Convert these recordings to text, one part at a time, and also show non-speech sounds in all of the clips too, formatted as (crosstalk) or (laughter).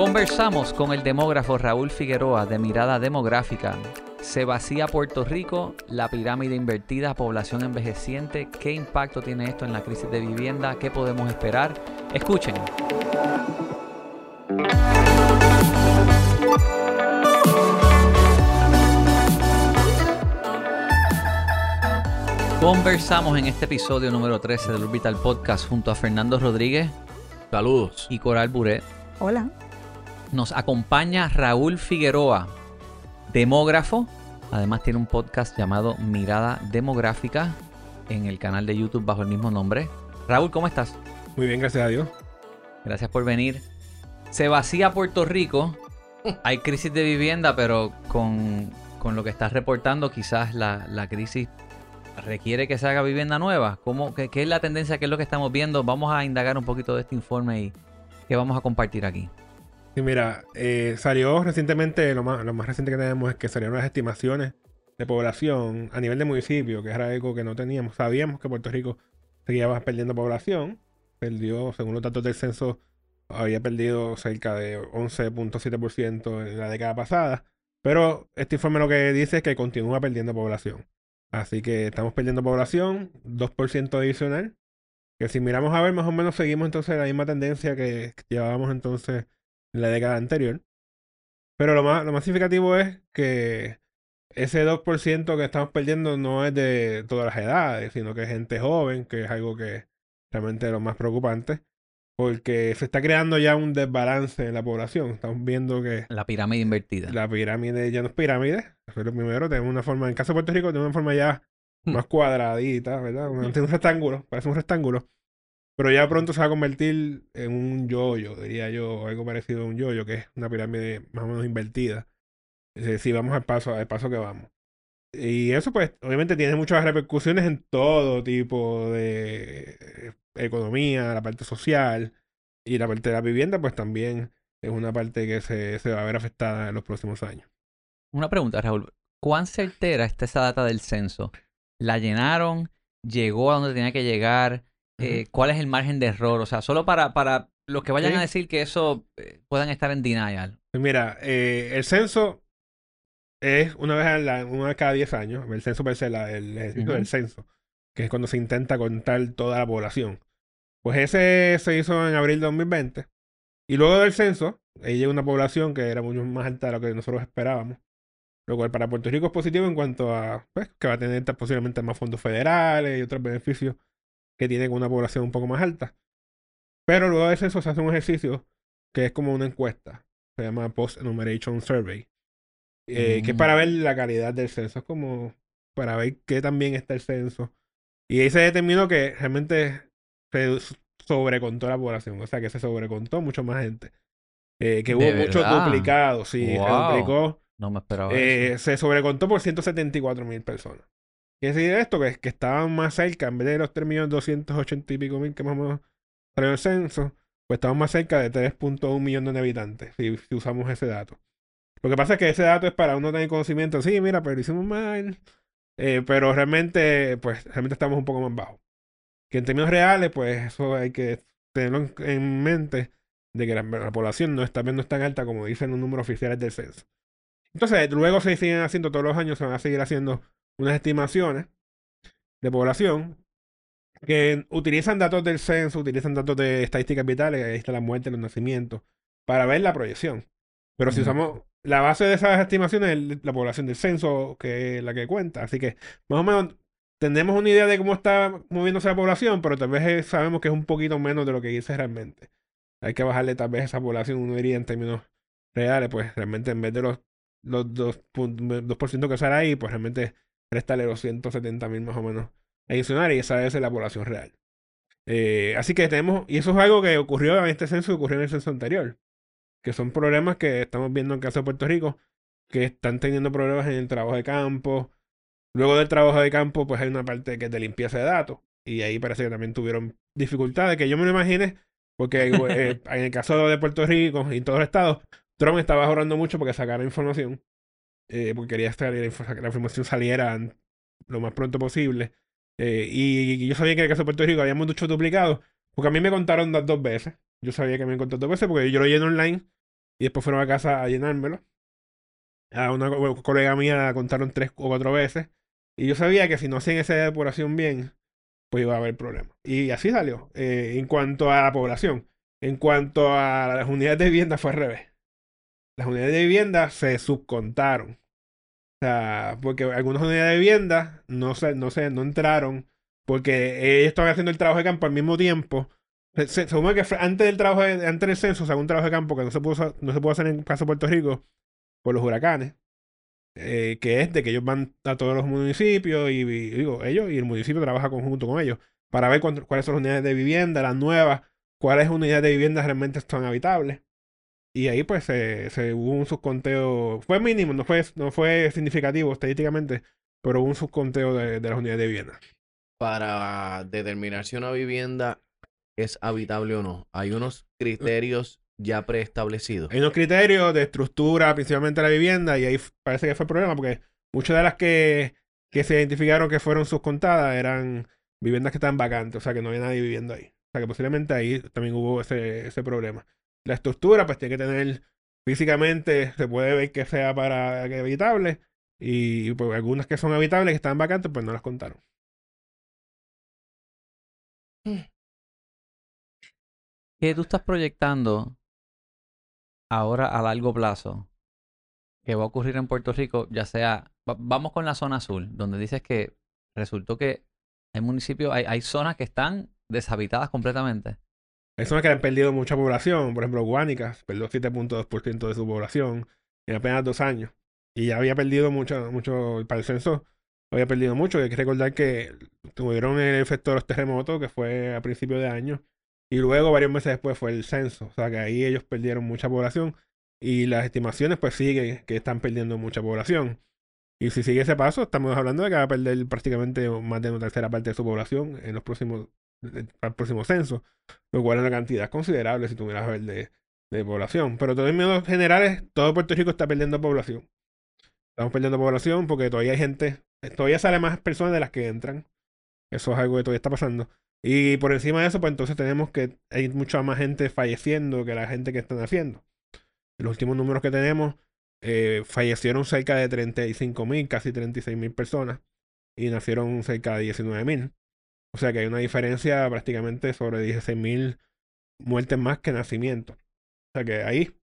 Conversamos con el demógrafo Raúl Figueroa de Mirada Demográfica. Se vacía Puerto Rico, la pirámide invertida, población envejeciente. ¿Qué impacto tiene esto en la crisis de vivienda? ¿Qué podemos esperar? Escuchen. Conversamos en este episodio número 13 del Orbital Podcast junto a Fernando Rodríguez. Saludos. Y Coral Buret. Hola. Nos acompaña Raúl Figueroa, demógrafo. Además tiene un podcast llamado Mirada Demográfica en el canal de YouTube bajo el mismo nombre. Raúl, ¿cómo estás? Muy bien, gracias a Dios. Gracias por venir. Se vacía Puerto Rico. (laughs) Hay crisis de vivienda, pero con, con lo que estás reportando, quizás la, la crisis requiere que se haga vivienda nueva? ¿Cómo, qué, es la tendencia? ¿Qué es lo que estamos viendo? Vamos a indagar un poquito de este informe y qué vamos a compartir aquí. Sí, mira, eh, salió recientemente, lo más, lo más reciente que tenemos es que salieron las estimaciones de población a nivel de municipio, que era algo que no teníamos. Sabíamos que Puerto Rico seguía perdiendo población, perdió, según los datos del censo, había perdido cerca de 11.7% en la década pasada, pero este informe lo que dice es que continúa perdiendo población. Así que estamos perdiendo población, 2% adicional. Que si miramos a ver, más o menos seguimos entonces la misma tendencia que llevábamos entonces en la década anterior. Pero lo más, lo más significativo es que ese 2% que estamos perdiendo no es de todas las edades, sino que es gente joven, que es algo que realmente es lo más preocupante porque se está creando ya un desbalance en la población. Estamos viendo que... La pirámide invertida. La pirámide ya no es pirámide. Eso es lo primero. Tenemos una forma, en caso de Puerto Rico, tenemos una forma ya hmm. más cuadradita, ¿verdad? Un, un rectángulo, parece un rectángulo. Pero ya pronto se va a convertir en un yoyo, diría yo, algo parecido a un yoyo, que es una pirámide más o menos invertida. Si vamos al paso, al paso que vamos. Y eso, pues, obviamente tiene muchas repercusiones en todo tipo de economía, la parte social y la parte de la vivienda, pues también es una parte que se, se va a ver afectada en los próximos años. Una pregunta, Raúl. ¿Cuán certera está esa data del censo? ¿La llenaron? ¿Llegó a donde tenía que llegar? Eh, ¿Cuál es el margen de error? O sea, solo para, para los que vayan a decir que eso eh, puedan estar en denial. Pues mira, eh, el censo es una vez, una vez cada 10 años. El censo el ejercicio del censo que es cuando se intenta contar toda la población. Pues ese se hizo en abril de 2020. Y luego del censo, ahí llegó una población que era mucho más alta de lo que nosotros esperábamos. Lo cual para Puerto Rico es positivo en cuanto a pues, que va a tener posiblemente más fondos federales y otros beneficios que tiene con una población un poco más alta. Pero luego del censo se hace un ejercicio que es como una encuesta. Se llama Post Enumeration Survey. Eh, que es para ver la calidad del censo. Es como para ver qué también está el censo y ahí se determinó que realmente se sobrecontó la población, o sea que se sobrecontó mucho más gente. Eh, que hubo muchos duplicados, sí, se duplicó. No me esperaba. Eh, se sobrecontó por 174 mil personas. Quiere decir esto que, que estaban más cerca, en vez de los 3.280 y pico mil que más o menos salió el censo, pues estaban más cerca de 3.1 millones de habitantes, si, usamos ese dato. Lo que pasa es que ese dato es para uno tener conocimiento, sí, mira, pero hicimos mal, eh, pero realmente, pues, realmente estamos un poco más bajos. Que en términos reales, pues, eso hay que tenerlo en mente de que la, población no está, no es tan alta como dicen los números oficiales del censo. Entonces, luego se siguen haciendo todos los años, se van a seguir haciendo unas estimaciones de población que utilizan datos del censo, utilizan datos de estadísticas vitales, ahí está la muerte, los nacimientos, para ver la proyección. Pero si usamos la base de esas estimaciones es la población del censo, que es la que cuenta. Así que más o menos tenemos una idea de cómo está moviéndose la población, pero tal vez sabemos que es un poquito menos de lo que dice realmente. Hay que bajarle tal vez esa población, uno diría en términos reales, pues realmente en vez de los, los 2%, que sale ahí, pues realmente préstale los 170 mil más o menos adicionales y esa es la población real. Eh, así que tenemos, y eso es algo que ocurrió en este censo y ocurrió en el censo anterior que son problemas que estamos viendo en caso de Puerto Rico, que están teniendo problemas en el trabajo de campo. Luego del trabajo de campo, pues hay una parte que es de limpieza de datos. Y ahí parece que también tuvieron dificultades, que yo me lo imagine, porque eh, en el caso de Puerto Rico y en todos los estados, Trump estaba ahorrando mucho porque sacara información, eh, porque quería que la información saliera lo más pronto posible. Eh, y, yo sabía que en el caso de Puerto Rico había muchos duplicados, porque a mí me contaron dos veces. Yo sabía que me encontró dos veces porque yo lo lleno online y después fueron a casa a llenármelo. A una colega mía contaron tres o cuatro veces. Y yo sabía que si no hacían esa depuración bien, pues iba a haber problemas. Y así salió. Eh, en cuanto a la población, en cuanto a las unidades de vivienda, fue al revés. Las unidades de vivienda se subcontaron. O sea, porque algunas unidades de vivienda no se, no se, no entraron porque ellos estaban haciendo el trabajo de campo al mismo tiempo. Se, se, supone que antes del trabajo, de, antes del censo, se un trabajo de campo que no se pudo, no se hacer en caso de Puerto Rico por los huracanes. Eh, que es de que ellos van a todos los municipios y, digo, ellos y el municipio trabaja conjunto con ellos para ver cuáles son las unidades de vivienda, las nuevas, cuáles unidades de vivienda realmente están habitables. Y ahí pues se, se hubo un subconteo, fue mínimo, no fue, no fue significativo estadísticamente, pero hubo un subconteo de, de las unidades de vivienda. Para determinar si una vivienda es habitable o no, hay unos criterios ya preestablecidos. Hay unos criterios de estructura, principalmente la vivienda, y ahí parece que fue el problema, porque muchas de las que, que se identificaron que fueron subcontadas eran viviendas que estaban vacantes, o sea que no había nadie viviendo ahí. O sea que posiblemente ahí también hubo ese, ese problema. La estructura, pues tiene que tener físicamente, se puede ver que sea para que habitable, y pues, algunas que son habitables, que estaban vacantes, pues no las contaron. ¿Qué tú estás proyectando ahora a largo plazo que va a ocurrir en Puerto Rico, ya sea, vamos con la zona azul, donde dices que resultó que hay municipios, hay, hay zonas que están deshabitadas completamente. Hay zonas que han perdido mucha población, por ejemplo, Guánicas perdió 7.2% de su población en apenas dos años. Y ya había perdido mucho, mucho, para el censo, había perdido mucho. Hay que recordar que tuvieron el efecto de los terremotos, que fue a principios de año, y luego, varios meses después, fue el censo. O sea que ahí ellos perdieron mucha población. Y las estimaciones, pues siguen que están perdiendo mucha población. Y si sigue ese paso, estamos hablando de que va a perder prácticamente más de una tercera parte de su población en los próximos, el próximo censo. Lo cual es una cantidad considerable si ver de, de población. Pero en términos generales, todo Puerto Rico está perdiendo población. Estamos perdiendo población porque todavía hay gente, todavía sale más personas de las que entran. Eso es algo que todavía está pasando. Y por encima de eso, pues entonces tenemos que hay mucha más gente falleciendo que la gente que están haciendo. Los últimos números que tenemos, eh, fallecieron cerca de 35 mil, casi 36 mil personas. Y nacieron cerca de 19 mil. O sea que hay una diferencia prácticamente sobre 16 mil muertes más que nacimientos. O sea que ahí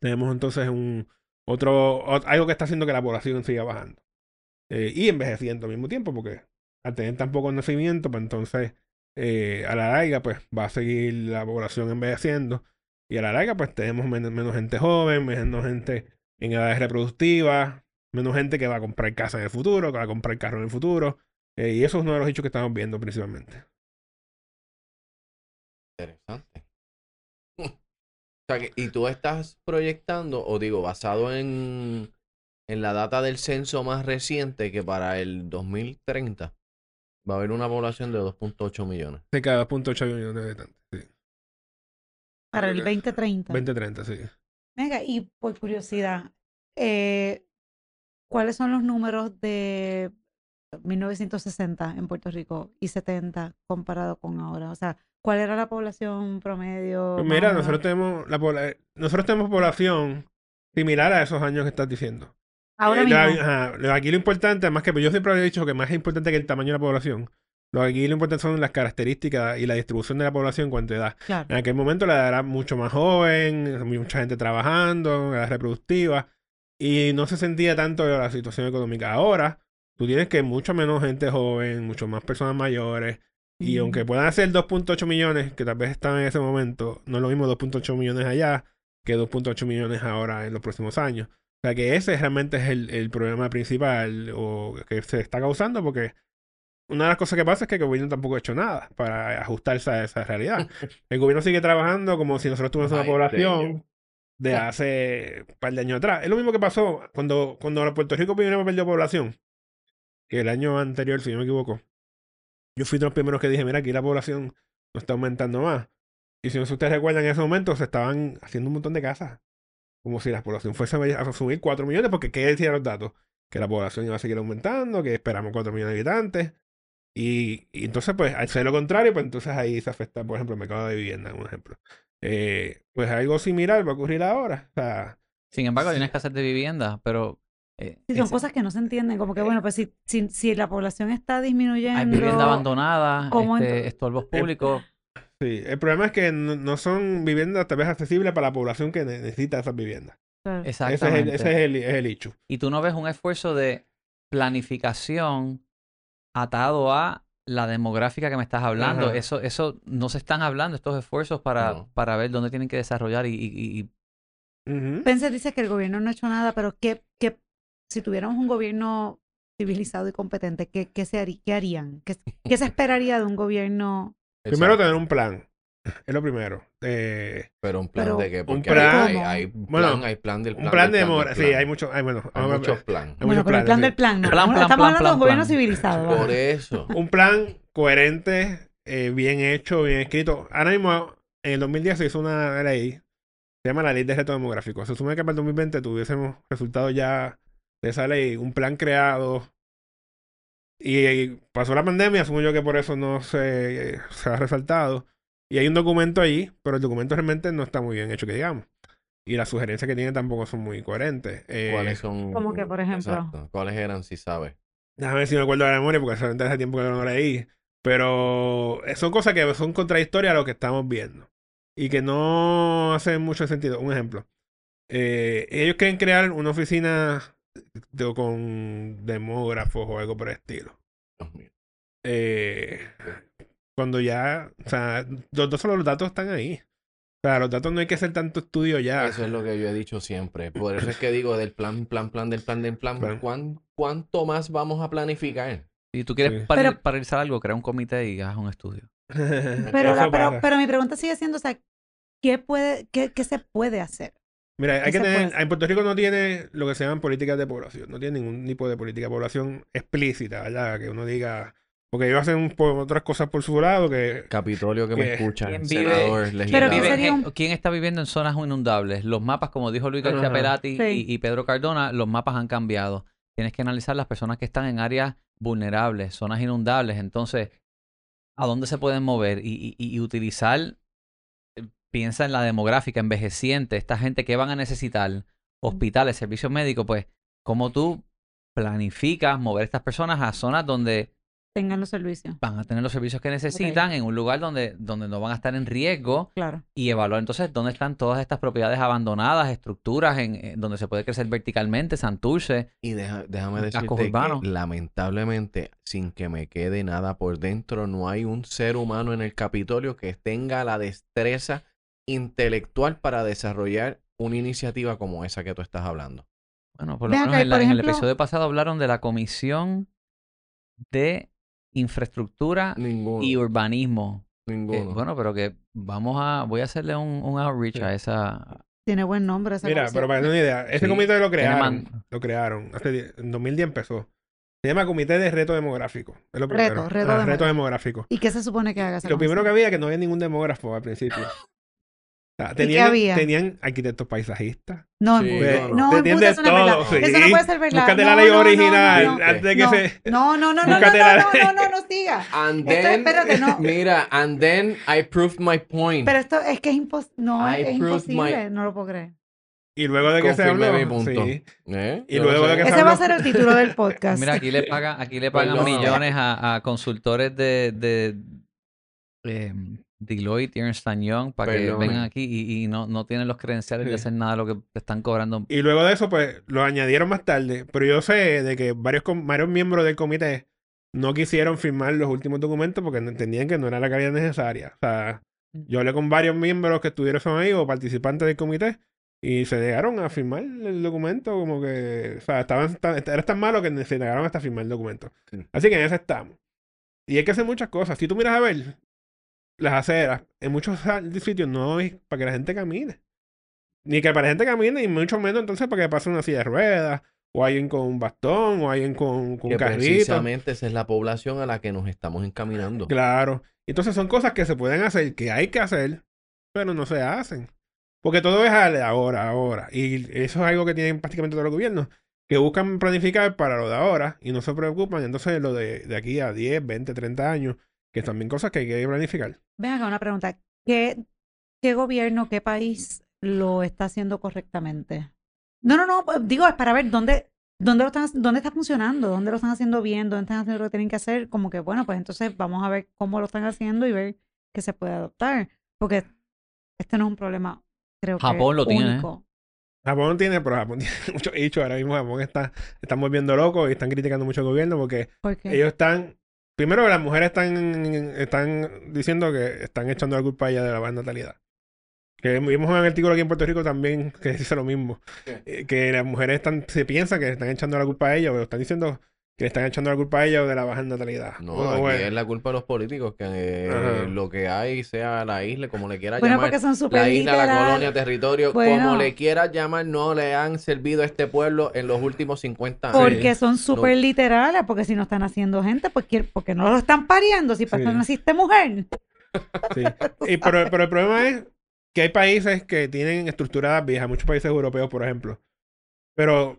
tenemos entonces un otro, algo que está haciendo que la población siga bajando. Eh, y envejeciendo al mismo tiempo, porque al tener tan poco nacimiento, pues entonces eh, a la larga pues va a seguir la población envejeciendo y a la larga pues tenemos menos, gente joven, menos gente en edades reproductivas, menos gente que va a comprar casa en el futuro, que va a comprar carro en el futuro eh, y eso es uno de los hechos que estamos viendo principalmente. Interesante. (laughs) O sea, que, ¿y tú estás proyectando, o digo, basado en, en la data del censo más reciente, que para el 2030 va a haber una población de 2.8 millones. De cada 2.8 millones de habitantes, sí. Para el 2030. 2030, sí. Venga, y por curiosidad, eh, ¿cuáles son los números de 1960 en Puerto Rico y 70 comparado con ahora? O sea, ¿cuál era la población promedio? Pues mira, nosotros tenemos, la, nosotros tenemos población similar a esos años que estás diciendo. Ahora mismo. aquí lo importante, además que yo siempre he dicho que más importante que el tamaño de la población, lo aquí lo importante son las características y la distribución de la población en cuanto a edad. En aquel momento la edad era mucho más joven, mucha gente trabajando, edad reproductiva, y no se sentía tanto la situación económica. Ahora, tú tienes que mucho menos gente joven, mucho más personas mayores, y aunque puedan ser 2.8 millones, que tal vez estaban en ese momento, no es lo mismo 2.8 millones allá que 2.8 millones ahora en los próximos años. O sea que ese realmente es el, el problema principal o que se está causando porque una de las cosas que pasa es que el gobierno tampoco ha hecho nada para ajustarse a esa realidad. (laughs) El gobierno sigue trabajando como si nosotros tuviésemos una población de hace un par de años atrás. Es lo mismo que pasó cuando, cuando Puerto Rico primero perdió población, que el año anterior, si no me equivoco. Yo fui de los primeros que dije, mira, aquí la población no está aumentando más. Y si no ustedes recuerdan, en ese momento se estaban haciendo un montón de casas como si la población fuese a subir 4 millones, porque ¿qué decían los datos? Que la población iba a seguir aumentando, que esperamos 4 millones de habitantes. Y, entonces, pues, al ser lo contrario, pues entonces ahí se afecta, por ejemplo, el mercado de vivienda, un ejemplo. Eh, pues algo similar va a ocurrir ahora. O sea, Sin embargo, hay una escasez de vivienda, pero eh, Sí, son cosas que no se entienden, como que bueno, pues si, si, si la población está disminuyendo. hay vivienda abandonada, ¿Cómo este, estorbos públicos. sí, el problema es que no, no son viviendas tal vez accesibles para la población que ne- necesita esas viviendas. Claro. Ese es el, Exactamente. ese es el, es el issue. Y tú no ves un esfuerzo de planificación atado a la demográfica que me estás hablando. Ajá. Eso, eso no se están hablando, estos esfuerzos para, No. para ver dónde tienen que desarrollar y, y- dice que el gobierno no ha hecho nada, pero que, que si tuviéramos un gobierno civilizado y competente, ¿qué, qué, se harí- qué harían? ¿Qué, qué se (laughs) esperaría de un gobierno? Primero tener un plan. (laughs) Es lo primero. Eh, Pero un plan Pero- de qué? Un Porque plan- hay, hay Bueno, plan, hay plan del plan. un plan de demora. Sí, hay mucho. Hay, bueno, Hay muchos planes. Hay Bueno, muchos pero el plan del plan, no. Plan, plan, Estamos plan, hablando de un plan, gobierno plan. civilizado. Por eso. un plan coherente, eh, bien hecho, bien escrito. Ahora mismo, en el 2010 se hizo una ley, se llama la ley de reto demográfico. Se supone que para el 2020 tuviésemos resultados ya de esa ley, un plan creado. Y pasó la pandemia, asumo yo que por eso no se, se ha resaltado. Y hay un documento allí, pero el documento realmente no está muy bien hecho, que digamos. Y las sugerencias que tiene tampoco son muy coherentes. Eh, ¿Cuáles son? Como que, por ejemplo. Exacto. ¿Cuáles eran, si sabes? Déjame ver si me acuerdo de la memoria, porque solamente hace tiempo que no lo leí. Pero eh, son cosas que son contradictorias a lo que estamos viendo. Y que no hacen mucho sentido. Un ejemplo. Eh, ellos quieren crear una oficina con demógrafos o algo por el estilo. Dios mío. Eh, cuando ya, o sea, los dos solo los datos están ahí. O sea, los datos no hay que hacer tanto estudio ya. Eso es lo que yo he dicho siempre. Por eso es que digo del plan, plan, plan, del plan, del plan. Plan. ¿Cuán- ¿Cuánto más vamos a planificar? si tú quieres Sí. para, Pero- paralizar algo, crea un comité y haz un estudio. (laughs) Pero, la- pero, pero mi pregunta sigue siendo, o sea, ¿qué, puede, qué, qué se puede hacer? Mira, hay ¿Qué que tener, en Puerto Rico no tiene lo que se llaman políticas de población, no tiene ningún tipo de política de población explícita, ¿verdad? Que uno diga, porque ellos hacen por otras cosas por su lado, que Capitolio que me escucha, ¿Quién vive- senador, Pero legislador. ¿qué Vive- sería un- eh, ¿Quién está viviendo en zonas inundables? Los mapas, como dijo Luis García Ajá. Pelati Sí. y, y Pedro Cardona, los mapas han cambiado. Tienes que analizar las personas que están en áreas vulnerables, zonas inundables. Entonces, ¿a dónde se pueden mover? Y, y- y utilizar, piensa en la demográfica envejeciente, esta gente que van a necesitar, hospitales, servicios médicos, pues, ¿cómo tú planificas mover estas personas a zonas donde Tengan los servicios. van a tener los servicios que necesitan, en un lugar donde, donde no van a estar en riesgo? Claro. y evaluar entonces dónde están todas estas propiedades abandonadas, estructuras en, en donde se puede crecer verticalmente, Santurce. Y deja- déjame decirte que lamentablemente, sin que me quede nada por dentro, no hay un ser humano en el Capitolio que tenga la destreza intelectual para desarrollar una iniciativa como esa que tú estás hablando. Bueno, por lo menos acá, en, la- por en el episodio pasado hablaron de la Comisión de Infraestructura Ninguno. y Urbanismo. que, ninguno. bueno, pero que vamos a, voy a hacerle un, un outreach Sí. a esa... Tiene buen nombre esa Mira, comisión. pero para tener una idea, ese Sí, comité lo crearon, lo crearon, hace en 2010 empezó. Se llama Comité de Reto Demográfico. Es lo primero. Reto, reto Ah, demográfico. demográfico. ¿Y qué se supone que haga Lo primero que había que no había ningún demógrafo al principio. Sea, tenían, había? tenían arquitectos paisajistas. No, Sí, no, no. no, eso no es verdad. todo, sí. Eso no puede ser verdad. Búscate No, la ley no, no, original no, no. antes de que no, se... No, no, no, no, no, no, no, no, no, no siga. And Esto- then, espérate, no. (laughs) mira, and then I proved my point. Pero esto es que es imposible. No, I es imposible. my- No lo puedo creer. Y luego de que se Confirmé habló... mi punto. sí. ¿Eh? Y luego no de que se Ese va a habló- ser el título del (laughs) podcast. Mira, aquí le pagan, aquí le pagan millones a, a consultores de, de eh, Deloitte y Ernst Young para que Perdone. vengan aquí y, y no, no tienen los credenciales de hacer nada de lo que te están cobrando. Y luego de eso, pues, lo añadieron más tarde. Pero yo sé de que varios, com- varios miembros del comité no quisieron firmar los últimos documentos porque entendían que no era la calidad necesaria. O sea, yo hablé con varios miembros que estuvieron ahí o participantes del comité y se negaron a firmar el documento como que, o sea, estaban tan- era tan malo que se negaron hasta firmar el documento. Sí. Así que en eso estamos. Y hay que hacer muchas cosas. Si tú miras a ver las aceras, en muchos sitios no hay para que la gente camine. Ni que para la gente camine, y mucho menos entonces para que pase una silla de ruedas, o alguien con un bastón, o alguien con, con que carrito. precisamente esa es la población a la que nos estamos encaminando. Claro. Entonces son cosas que se pueden hacer, que hay que hacer, pero no se hacen. Porque todo es ahora, ahora. Y eso es algo que tienen prácticamente todos los gobiernos, que buscan planificar para lo de ahora y no se preocupan. Entonces lo de, de aquí a 10, 20, 30 años, que también cosas que hay que planificar. Ven acá una pregunta. ¿Qué, qué gobierno, qué país lo está haciendo correctamente. No, no, no, pues, digo, es para ver dónde, dónde, lo están, dónde está funcionando, dónde lo están haciendo bien, dónde están haciendo lo que tienen que hacer. Como que, bueno, pues entonces vamos a ver cómo lo están haciendo y ver qué se puede adoptar. Porque este no es un problema, creo que Japón lo tiene, ¿eh? único. Japón tiene, pero Japón tiene (laughs) muchos hechos. Ahora mismo Japón está, están volviendo locos y están criticando mucho al gobierno porque Porque ellos están. Primero, las mujeres están, están diciendo que están echando la culpa a ella de la baja natalidad. Que vimos un artículo aquí en Puerto Rico también (laughs) que dice lo mismo. Eh, Que las mujeres están, se piensan que están echando la culpa a ella, pero están diciendo que le están echando la culpa a ella de la baja natalidad. No, Bueno, aquí bueno. es la culpa de los políticos, que eh, lo que hay sea la isla, como le quiera bueno, llamar. porque son súper La isla, la colonia, territorio, Bueno. como le quieras llamar, no le han servido a este pueblo en los últimos 50 años. Porque son súper literales, porque si no están haciendo gente, pues porque no lo están pariendo, si para Sí. eso naciste mujer. Sí. Y, pero, pero el problema es que hay países que tienen estructuradas viejas, muchos países europeos, por ejemplo. Pero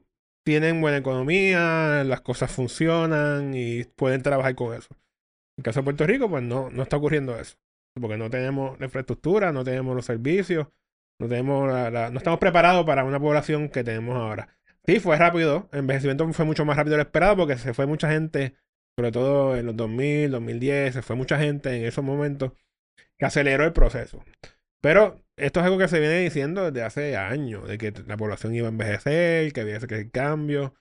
tienen buena economía, las cosas funcionan y pueden trabajar con eso. En el caso de Puerto Rico, pues no, no está ocurriendo eso. Porque no tenemos la infraestructura, no tenemos los servicios, no tenemos la- no estamos preparados para una población que tenemos ahora. Sí, fue rápido. El envejecimiento fue mucho más rápido de lo esperado porque se fue mucha gente, sobre todo en los 2000, 2010, se fue mucha gente en esos momentos que aceleró el proceso. Pero esto es algo que se viene diciendo desde hace años, de que la población iba a envejecer, que había que hacer cambios.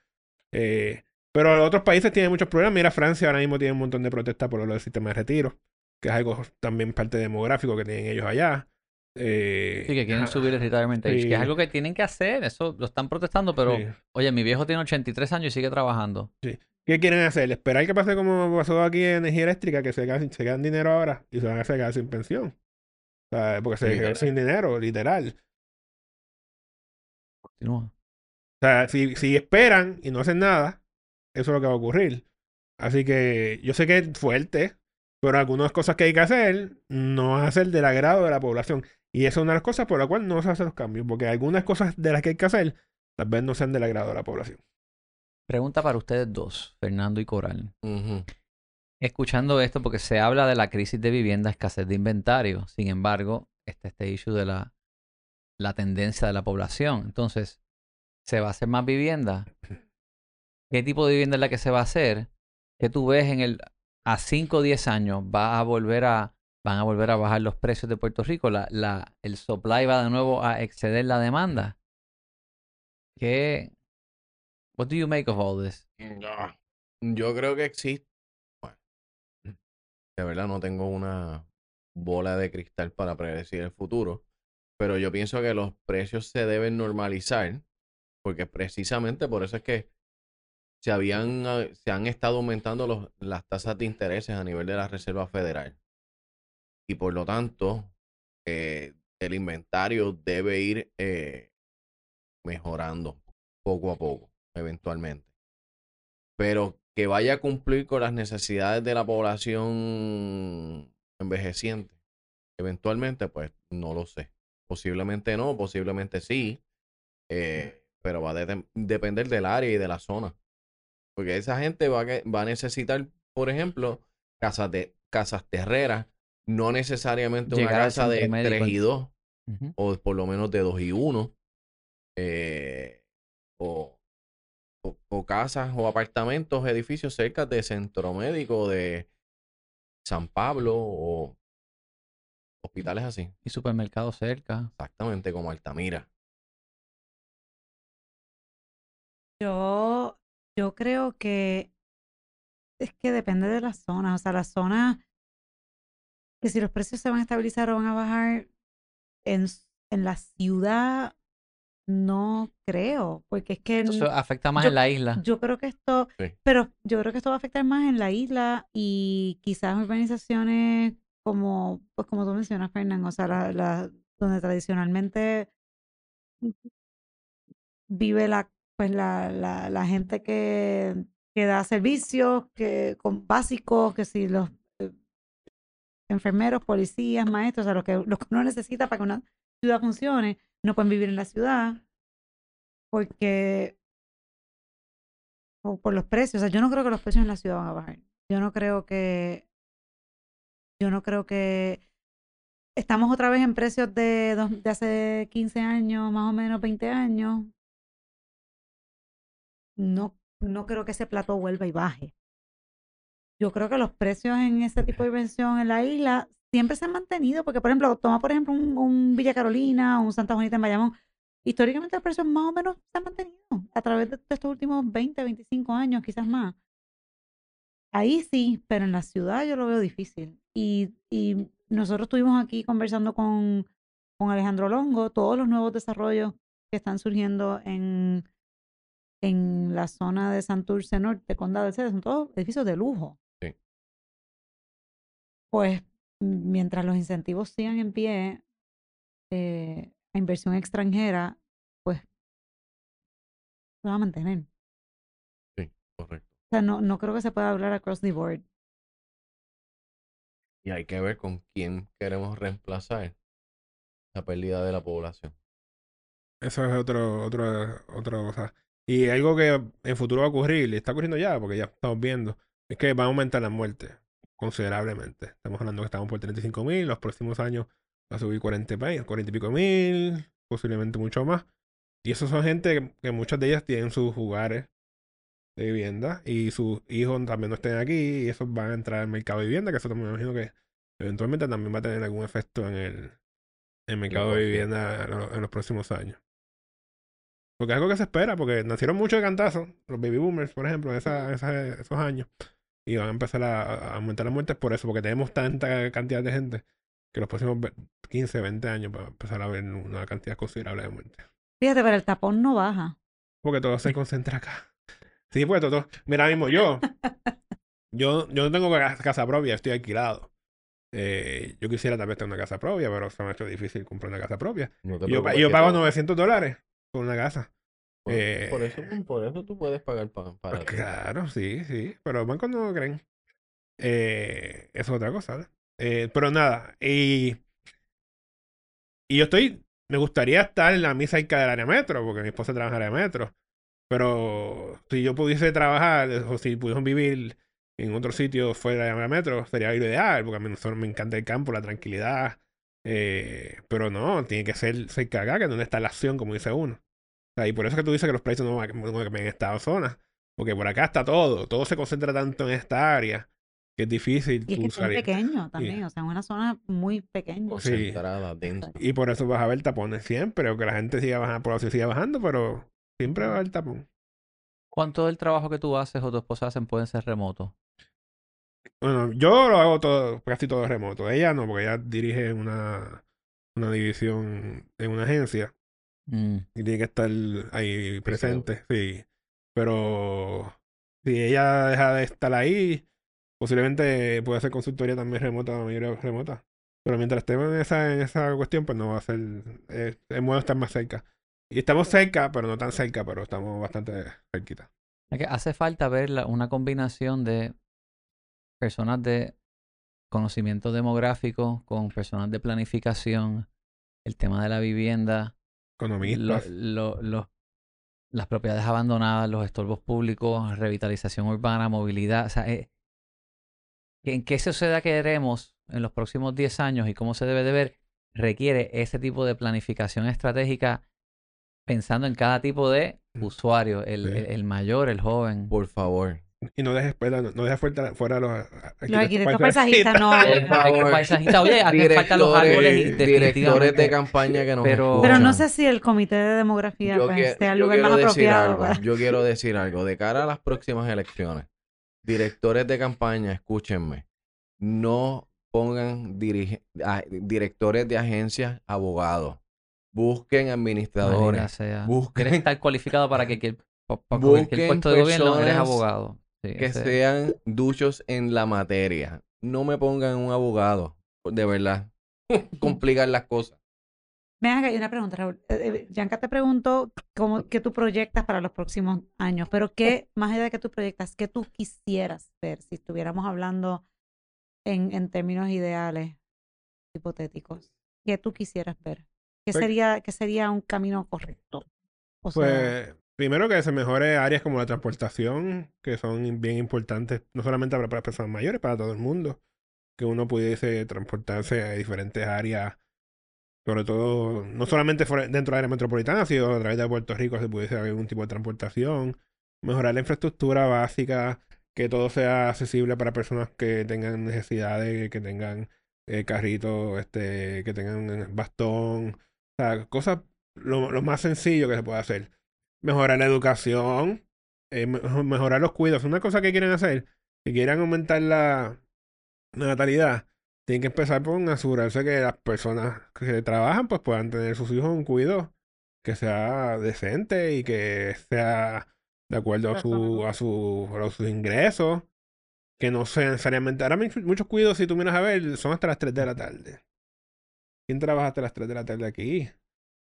eh, pero otros países tienen muchos problemas. Mira, Francia ahora mismo tiene un montón de protestas por lo del sistema de retiro, que es algo también parte demográfico que tienen ellos allá. Eh, Sí, que quieren subir el retirement age, Sí. que es algo que tienen que hacer. Eso lo están protestando, pero sí. oye, mi viejo tiene 83 años y sigue trabajando. ¿Qué quieren hacer? ¿Esperar que pase como pasó aquí en energía eléctrica, que se quedan, se quedan dinero ahora y se van a quedar sin pensión? Sea, porque se Literal. sin dinero, literal. Continúa. O sea, si, si esperan y no hacen nada, eso es lo que va a ocurrir. Así que yo sé que es fuerte, pero algunas cosas que hay que hacer no van a ser del agrado de la población. Y esa es una de las cosas por la cual no se hacen los cambios, porque algunas cosas de las que hay que hacer tal vez no sean del agrado de la población. Pregunta para ustedes dos, Fernando y Coral. Ujú. Escuchando esto, porque se habla de la crisis de vivienda, escasez de inventario. Sin embargo, está este issue de la, la tendencia de la población. Entonces, ¿se va a hacer más vivienda? ¿Qué tipo de vivienda es la que se va a hacer? ¿Qué tú ves en el a 5 o 10 años va a volver a van a volver a bajar los precios de Puerto Rico? La, la, el supply va de nuevo a exceder la demanda. ¿Qué What do you make of all this? Yo creo que existe. De verdad no tengo una bola de cristal para predecir el futuro, pero yo pienso que los precios se deben normalizar, porque precisamente por eso es que se habían ah, se han estado aumentando las tasas de intereses a nivel de la Reserva Federal. Y por lo tanto, eh, el inventario debe ir eh, mejorando poco a poco, eventualmente. Pero que vaya a cumplir con las necesidades de la población envejeciente, eventualmente, pues no lo sé. Posiblemente no, posiblemente sí, eh, pero va a de- depender del área y de la zona. Porque esa gente va a, va a necesitar, por ejemplo, casas, de, casas terreras, no necesariamente una Llegar casa de centro médico, 3 y 2 Ujú. o por lo menos de 2 y 1, o, o, o casas o apartamentos, edificios cerca de centro médico de San Pablo o hospitales así, Y supermercado cerca. exactamente como Altamira. Yo, yo creo que es que depende de la zona. O sea, la zona, que si los precios se van a estabilizar o van a bajar, en, en la ciudad no creo, porque es que Eso afecta más yo- en la isla. yo creo que esto, Sí. pero yo creo que esto va a afectar más en la isla y quizás urbanizaciones como, pues como tú mencionas, Fernando, o sea, la, la- donde tradicionalmente vive la, pues la, la, la gente que, que da servicios que, con básicos, que si los eh, enfermeros, policías, maestros, o sea, lo que, lo que uno necesita para que una ciudad funcione, no pueden vivir en la ciudad porque o por los precios. O sea, yo no creo que los precios en la ciudad van a bajar. Yo no creo que yo no creo que estamos otra vez en precios de, de hace 15 años, más o menos 20 años. No, no creo que ese plato vuelva y baje. Yo creo que los precios en ese tipo de inversión en la isla siempre se han mantenido, porque por ejemplo, toma por ejemplo un, un Villa Carolina, un Santa Juanita en Bayamón, históricamente los precios más o menos se han mantenido a través de, estos últimos 20, 25 años, quizás más. Ahí sí, pero en la ciudad yo lo veo difícil. Y, y nosotros estuvimos aquí conversando con, con Alejandro Longo, todos los nuevos desarrollos que están surgiendo en, en la zona de Santurce Norte, Condado de Ceres, son todos edificios de lujo. Sí. Pues mientras los incentivos sigan en pie eh, a inversión extranjera, pues se va a mantener. Sí, correcto. O sea, no, no creo que se pueda hablar across the board. Y hay que ver con quién queremos reemplazar la pérdida de la población. Eso es otro, otro, otra cosa. Y algo que en futuro va a ocurrir, y está ocurriendo ya, porque ya estamos viendo, es que va a aumentar las muertes considerablemente. Estamos hablando que estamos por 35 mil, los próximos años va a subir 40, pa- 40 y pico mil, posiblemente mucho más. Y esos son gente que, que muchas de ellas tienen sus hogares de vivienda y sus hijos también no estén aquí y esos van a entrar al mercado de vivienda, que eso también me imagino que eventualmente también va a tener algún efecto en el, en el mercado de 100%. vivienda en los- en los próximos años. Porque es algo que se espera, porque nacieron muchos de cantazo, los baby boomers, por ejemplo, en esa- esa- esos años. Y van a empezar a, a aumentar las muertes por eso, porque tenemos tanta cantidad de gente que los próximos ve- 15, 20 años va a empezar a haber una cantidad considerable de muertes. Fíjate, pero el tapón no baja. Porque todo se concentra acá. Sí, pues todo. Mira mismo, yo. Yo, yo no tengo ca- casa propia, estoy alquilado. Eh, yo quisiera tal vez tener una casa propia, pero se me ha hecho difícil comprar una casa propia. No yo, pago todo- 900 dólares por una casa. Por, eh, por eso, por eso tú puedes pagar pa- para Pues ti. claro, sí, sí. Pero los bancos no lo creen. Eh, eso es otra cosa. Eh, pero nada. Y, y yo estoy. Me gustaría estar en la misa cerca del área metro, porque mi esposa trabaja en área metro. Pero si yo pudiese trabajar, o si pudiesen vivir en otro sitio fuera del área metro, sería lo ideal, porque a mí me encanta el campo, la tranquilidad. Eh, pero no, tiene que ser cerca de acá, que es donde está la acción, como dice uno. Sea, y por eso es que tú dices que los precios no van a no a cambiar en esta zona. Porque por acá está todo. Todo se concentra tanto en esta área que es difícil Y es tú que es pequeño también, o sea, es una zona muy pequeña. Pues Sí. Concentrada, densa. Y por eso vas a ver tapones siempre. O que la gente siga bajando, por siga bajando, pero siempre va a haber tapón. ¿Cuánto del trabajo que tú haces o tu esposa hacen pueden ser remotos? Bueno, yo lo hago todo, casi todo remoto. Ella no, porque ella dirige una, una división en una agencia. Mm. y tiene que estar ahí presente, sí. Pero si ella deja de estar ahí, posiblemente puede hacer consultoría también remota, la mayoría remota. Pero mientras estemos en esa, en esa cuestión, pues no va a ser, eh, es bueno estar más cerca. Y estamos cerca, pero no tan cerca, pero estamos bastante cerquita. Es que hace falta ver la- una combinación de personas de conocimiento demográfico con personas de planificación, el tema de la vivienda, lo- Economistas. lo- las propiedades abandonadas, los estorbos públicos, revitalización urbana, movilidad. O sea, eh, ¿en qué sociedad queremos en los próximos 10 años y cómo se debe de ver? Requiere ese tipo de planificación estratégica pensando en cada tipo de Mm. usuario, el, Sí. el- el mayor, el joven. Por favor. Y no dejes fuera, no dejes fuera, fuera los Los arquitectos paisajistas no. Hay que favor. paisajista, oye, hacen falta los árboles y directores de campaña que nos Pero- Pero no sé si el comité de demografía yo, pues, el yo lugar más quiero decir apropiado. algo, para- yo quiero decir algo. De cara a las próximas elecciones, directores de campaña, escúchenme. No pongan dirige- a- directores de agencias abogados. Busquen administradores. Busquen- estar cualificado para que, que para cualquier Busquen puesto de gobierno eres personas abogado. Sí, que ese- sean duchos en la materia. No me pongan un abogado. De verdad. (laughs) (laughs) Complican las cosas. Acá, hay una pregunta, Raúl. Eh, eh, Yanka te preguntó cómo, qué tú proyectas para los próximos años, pero qué, más allá de que tú proyectas, qué tú quisieras ver si estuviéramos hablando en, en términos ideales, hipotéticos. ¿Qué tú quisieras ver? ¿Qué Pues- sería, qué sería un camino correcto? O sea, Pues primero que se mejore áreas como la transportación, que son bien importantes, no solamente para, las personas mayores, para todo el mundo. que uno pudiese transportarse a diferentes áreas, sobre todo, no solamente dentro del área metropolitana, sino a través de Puerto Rico se pudiese haber algún tipo de transportación, mejorar la infraestructura básica, que todo sea accesible para personas que tengan necesidades, que tengan eh, carrito, este, que tengan eh, bastón, o sea, cosas lo, lo más sencillo que se puede hacer. Mejorar la educación, eh, me- mejorar los cuidados. Una cosa que quieren hacer, si quieren aumentar la, natalidad, tienen que empezar por asegurarse que las personas que trabajan pues puedan tener sus hijos un cuidado que sea decente y que sea de acuerdo a su, a su, a sus ingresos, que no sea necesariamente. Ahora muchos, cuidados, si tú miras a ver, son hasta las 3 de la tarde. ¿Quién trabaja hasta las 3 de la tarde aquí?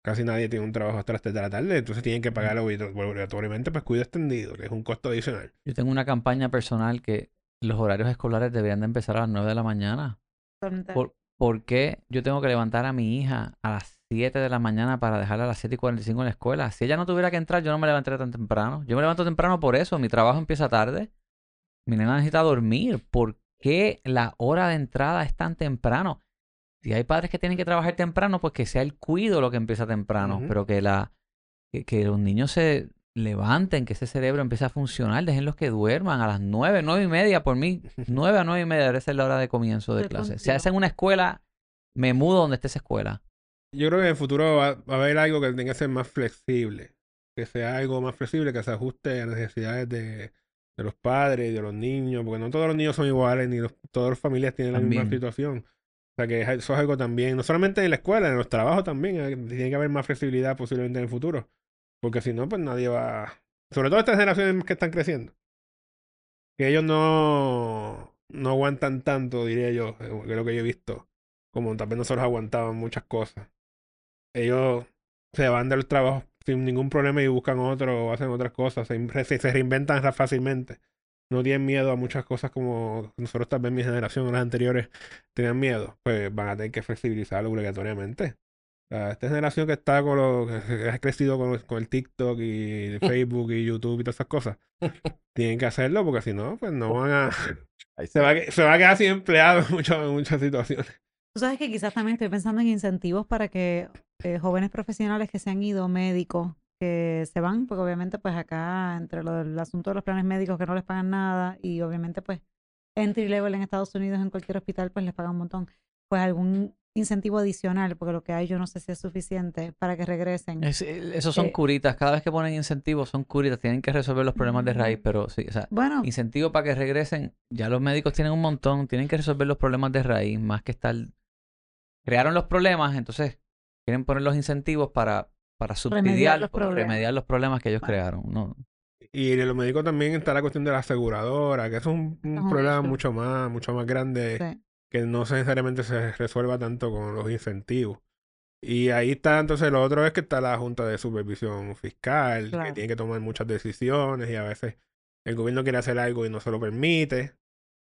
Casi nadie tiene un trabajo hasta las 3 de la tarde, entonces tienen que pagar obligatoriamente pues cuidado extendido, que es un costo adicional. Yo tengo una campaña personal que los horarios escolares deberían de empezar a las 9 de la mañana. ¿Por, por qué yo tengo que levantar a mi hija a las 7 de la mañana para dejarla a las 7 y 45 en la escuela? Si ella no tuviera que entrar, yo no me levantaría tan temprano. Yo me levanto temprano por eso. Mi trabajo empieza tarde. Mi nena necesita dormir. ¿Por qué la hora de entrada es tan temprano? Si hay padres que tienen que trabajar temprano, pues que sea el cuido lo que empieza temprano. Pero que, la, que, que los niños se levanten, que ese cerebro empiece a funcionar. Déjenlos que duerman a las 9, 9 y media por mí. (laughs) 9 a 9 y media debe ser la hora de comienzo de clase. Si hacen una escuela, me mudo donde esté esa escuela. Yo creo que en el futuro va, va a haber algo que tenga que ser más flexible. Que sea algo más flexible, que se ajuste a las necesidades de, de los padres y de los niños, porque no todos los niños son iguales, ni los- todas las familias tienen la misma situación. O sea que es- eso es algo también, no solamente en la escuela, en los trabajos también, eh, tiene que haber más flexibilidad posiblemente en el futuro. Porque si no, pues nadie va. Sobre todo estas generaciones que están creciendo. Que ellos no, no aguantan tanto, diría yo, eh, que es lo que yo he visto. Como también nosotros aguantaban muchas cosas. Ellos se van de los trabajos sin ningún problema y buscan otro o hacen otras cosas. Se, se reinventan fácilmente. No tienen miedo a muchas cosas como nosotros tal vez mi generación o las anteriores tenían miedo. Pues van a tener que flexibilizarlo obligatoriamente. O sea, esta generación que está con lo que ha crecido con, con el TikTok y el (laughs) Facebook y YouTube y todas esas cosas, tienen que hacerlo porque si no, pues no van a. (laughs) Ahí Se va a, que- se va a quedar sin empleado en muchas, en muchas situaciones. Tú sabes que quizás también estoy pensando en incentivos para que eh, jóvenes profesionales que se han ido, médicos, que se van, porque obviamente pues acá entre lo del asunto de los planes médicos que no les pagan nada y obviamente pues entry level en Estados Unidos en cualquier hospital pues les pagan un montón, pues algún incentivo adicional, porque lo que hay yo no sé si es suficiente para que regresen. Es- eh, esos son Eh, curitas. Cada vez que ponen incentivos, son curitas. Tienen que resolver los problemas de raíz, pero sí, o sea, Bueno, incentivo para que regresen. Ya los médicos tienen un montón. Tienen que resolver los problemas de raíz, más que estar. Crearon los problemas, entonces quieren poner los incentivos para, para subsidiar, los para problemas. remediar los problemas que ellos Bueno. crearon. No, Y en los médicos también está la cuestión de la aseguradora, que es un, un Es un problema mucho más, mucho más grande sí. que no necesariamente se resuelva tanto con los incentivos. Y ahí está, entonces lo otro es que está la Junta de Supervisión Fiscal, que tiene que tomar muchas decisiones y a veces el gobierno quiere hacer algo y no se lo permite.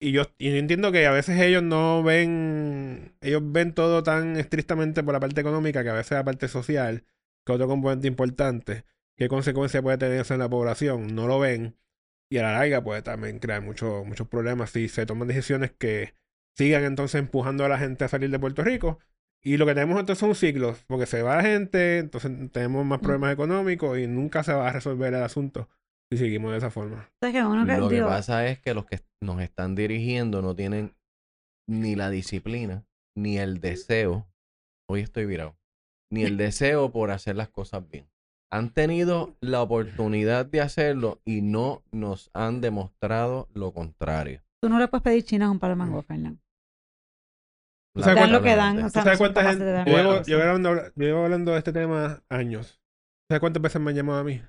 Y yo, y yo entiendo que a veces ellos no ven, ellos ven todo tan estrictamente por la parte económica que a veces la parte social, que otro componente importante, qué consecuencia puede tener eso en la población, no lo ven. Y a la larga puede también crear muchos muchos problemas si se toman decisiones que sigan entonces empujando a la gente a salir de Puerto Rico. Y lo que tenemos entonces son ciclos, porque se va la gente, entonces tenemos más problemas económicos y nunca se va a resolver el asunto si seguimos de esa forma. Entonces, que uno que, Lo que pasa es que los que nos están dirigiendo no tienen ni la disciplina, ni el deseo. Hoy estoy virado. Ni el deseo por hacer las cosas bien. Han tenido la oportunidad de hacerlo y no nos han demostrado lo contrario. tú no le puedes pedir chinas a un palo de mango, Fernando. ¿Tú sabes Dan lo que dan, o ¿Tú sea, sabes cuánta gente? Yo llevo, yo hablando, yo llevo hablando de este tema años. ¿Sabes cuántas veces me han llamado a mí?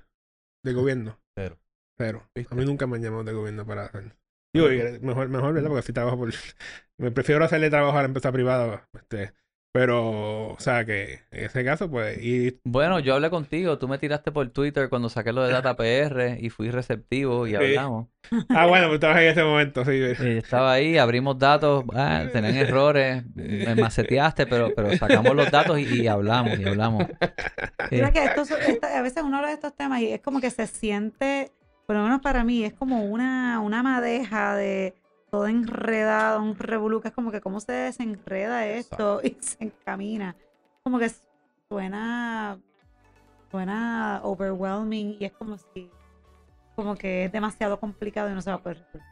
De gobierno. Cero. Cero. ¿Viste? A mí nunca me han llamado de gobierno para hacer. Digo, mejor, mejor, ¿verdad? Porque si trabajo por. (laughs) Me prefiero hacerle trabajo a la empresa privada. Este, pero, o sea, que en ese caso, pues. Y Bueno, yo hablé contigo, tú me tiraste por Twitter cuando saqué lo de Data (laughs) PR y fui receptivo y Sí. hablamos. Ah, bueno, pues estabas en ese momento, sí. Eh, estaba ahí, abrimos datos, ah, tenían errores, me (laughs) maceteaste, pero, pero sacamos los datos y, y hablamos, y hablamos. Mira que estos- esta- a veces uno habla de estos temas y es como que se siente, por lo menos para mí, es como una, una madeja de todo enredado, un revolú, que es como que cómo se desenreda esto (laughs) y se encamina. Como que suena, suena overwhelming y es como si, como que es demasiado complicado y no se va a poder resolver.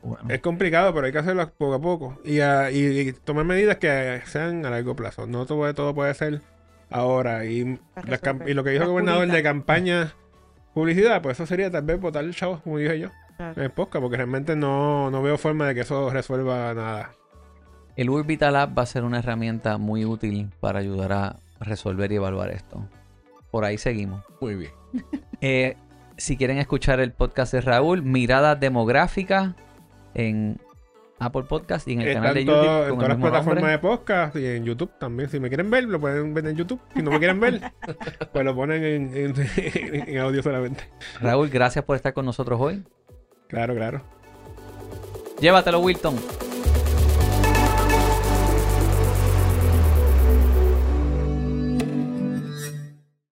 Bueno, Es complicado, pero hay que hacerlo poco a poco. Y, a- y- y tomar medidas que sean a largo plazo. No todo, todo puede ser ahora. Y, las lo que dijo el gobernador de campaña, publicidad, pues eso sería tal vez botar chavos, como dije yo, Claro. en el podcast, porque realmente no, no veo forma de que eso resuelva nada. el Urbital App va a ser una herramienta muy útil para ayudar a resolver y evaluar esto. Por ahí seguimos. Muy bien. (laughs) Eh, si quieren escuchar el podcast de Raúl, Mirada Demográfica en Apple Podcast y en el Está canal de en, YouTube. todo- en todas las plataformas nombre. de podcast y en YouTube también. Si me quieren ver, lo pueden ver en YouTube. Si no me quieren ver, (laughs) pues lo ponen en, en- (laughs) en audio solamente. Raúl, gracias por estar con nosotros hoy. Claro, claro. Llévatelo, Wilton.